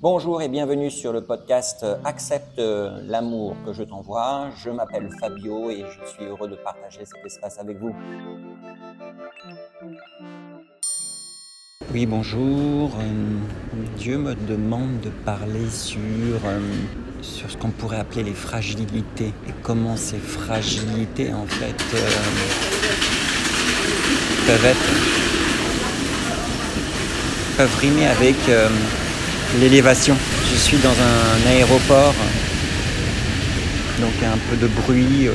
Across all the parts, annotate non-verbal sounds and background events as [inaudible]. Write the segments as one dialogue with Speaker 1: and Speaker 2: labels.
Speaker 1: Bonjour et bienvenue sur le podcast Accepte l'amour que je t'envoie. Je m'appelle Fabio et je suis heureux de partager cet espace avec vous. Oui, bonjour. Euh, Dieu me demande de parler sur, euh, sur ce qu'on pourrait appeler les fragilités et comment ces fragilités en fait euh, peuvent être peuvent avec l'élévation. Je suis dans un aéroport, donc il y a un peu de bruit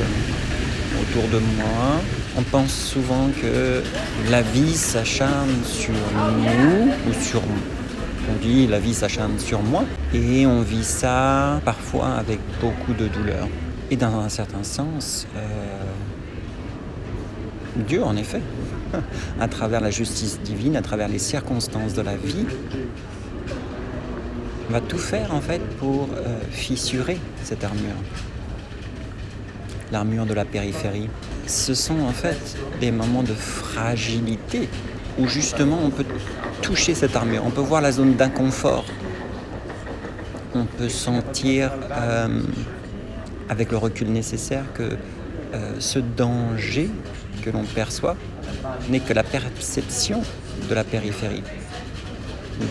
Speaker 1: autour de moi on pense souvent que la vie s'acharne sur nous ou sur on dit la vie s'acharne sur moi et on vit ça parfois avec beaucoup de douleur. Et dans un certain sens, euh, Dieu en effet, [laughs] à travers la justice divine, à travers les circonstances de la vie, va tout faire en fait pour euh, fissurer cette armure. L'armure de la périphérie. Ce sont en fait des moments de fragilité où justement on peut toucher cette armure, on peut voir la zone d'inconfort, on peut sentir euh, avec le recul nécessaire que euh, ce danger que l'on perçoit n'est que la perception de la périphérie,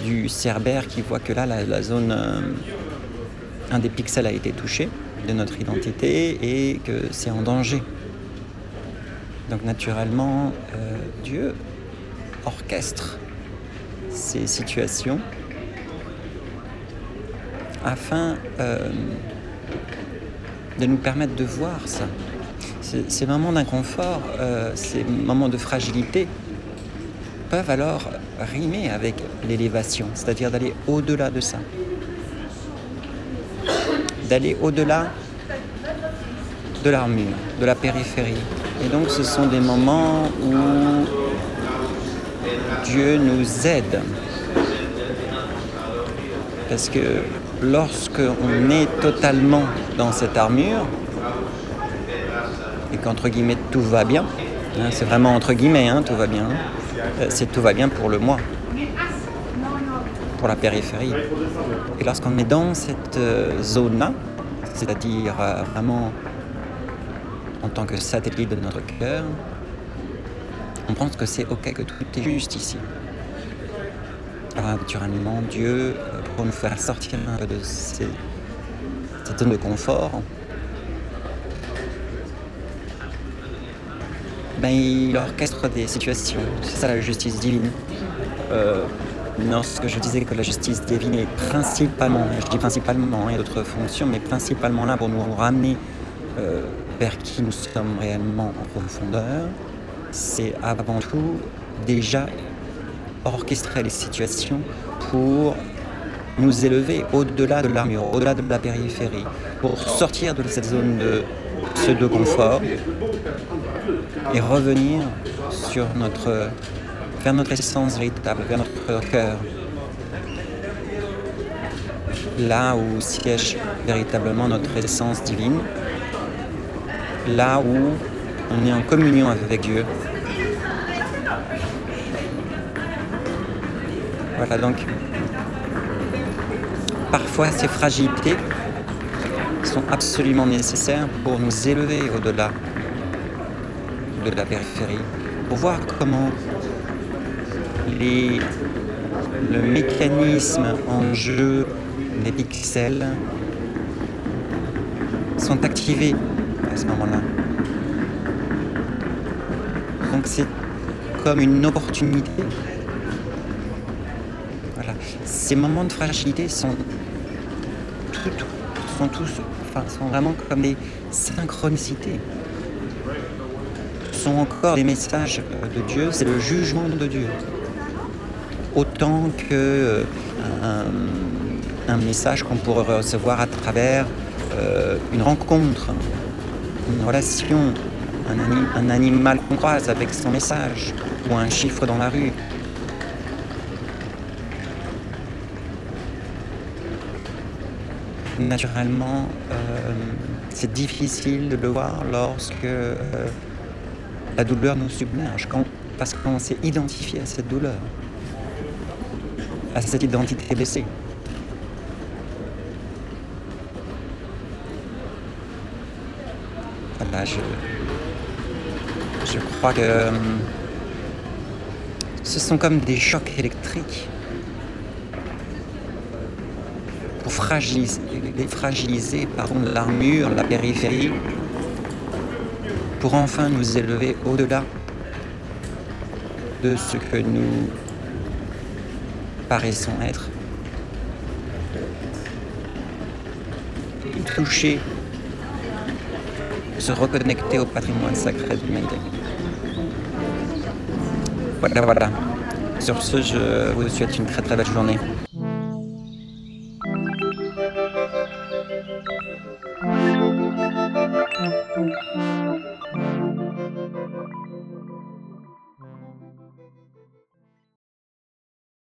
Speaker 1: du cerbère qui voit que là la, zone, euh, un des pixels a été touché de notre identité et que c'est en danger. Donc naturellement, euh, Dieu orchestre ces situations afin euh, de nous permettre de voir ça. Ces, moments d'inconfort, euh, ces moments de fragilité peuvent alors rimer avec l'élévation, c'est-à-dire d'aller au-delà de ça. D'aller au-delà de l'armure, de la périphérie, et donc ce sont des moments où Dieu nous aide. Parce que lorsque on est totalement dans cette armure, et qu'entre guillemets tout va bien, hein, c'est vraiment entre guillemets, hein, tout va bien, euh, c'est tout va bien pour le moi, pour la périphérie. Et lorsqu'on est dans cette euh, zone-là, c'est-à-dire euh, vraiment en tant que satellite de notre cœur, on pense que c'est ok, que tout est juste ici. Alors naturellement, Dieu, pour nous faire sortir un peu de cette zone de confort, ben, il orchestre des situations. C'est ça la justice divine. Euh, lorsque je disais que la justice divine est principalement, je dis principalement, il y a d'autres fonctions, mais principalement là pour nous ramener euh, vers qui nous sommes réellement en profondeur, c'est avant tout déjà orchestrer les situations pour nous élever au-delà de l'armure, au-delà de la périphérie, pour sortir de cette zone de pseudo-confort et revenir sur notre, vers notre essence véritable, vers notre cœur. Là où siège véritablement notre essence divine, là où on est en communion avec Dieu. Voilà donc parfois ces fragilités sont absolument nécessaires pour nous élever au-delà de la périphérie, pour voir comment le mécanisme en jeu des pixels sont activés ce moment-là. Donc c'est comme une opportunité. Ces moments de fragilité sont, tous, sont vraiment comme des synchronicités. sont encore des messages de Dieu, c'est le jugement de Dieu. Autant que euh, un message qu'on pourrait recevoir à travers euh, une rencontre une relation, un, animal qu'on croise avec son message ou un chiffre dans la rue. Naturellement, euh, c'est difficile de le voir lorsque euh, la douleur nous submerge, parce qu'on s'est identifié à cette douleur. à cette identité blessée. Voilà, je, je crois que hum, ce sont comme des chocs électriques pour fragiliser, les fragiliser par l'armure, la périphérie, pour enfin nous élever au-delà de ce que nous paraissons être. Toucher, se reconnecter au patrimoine sacré de l'humanité. Voilà, voilà. Sur ce, je vous souhaite une très très belle journée.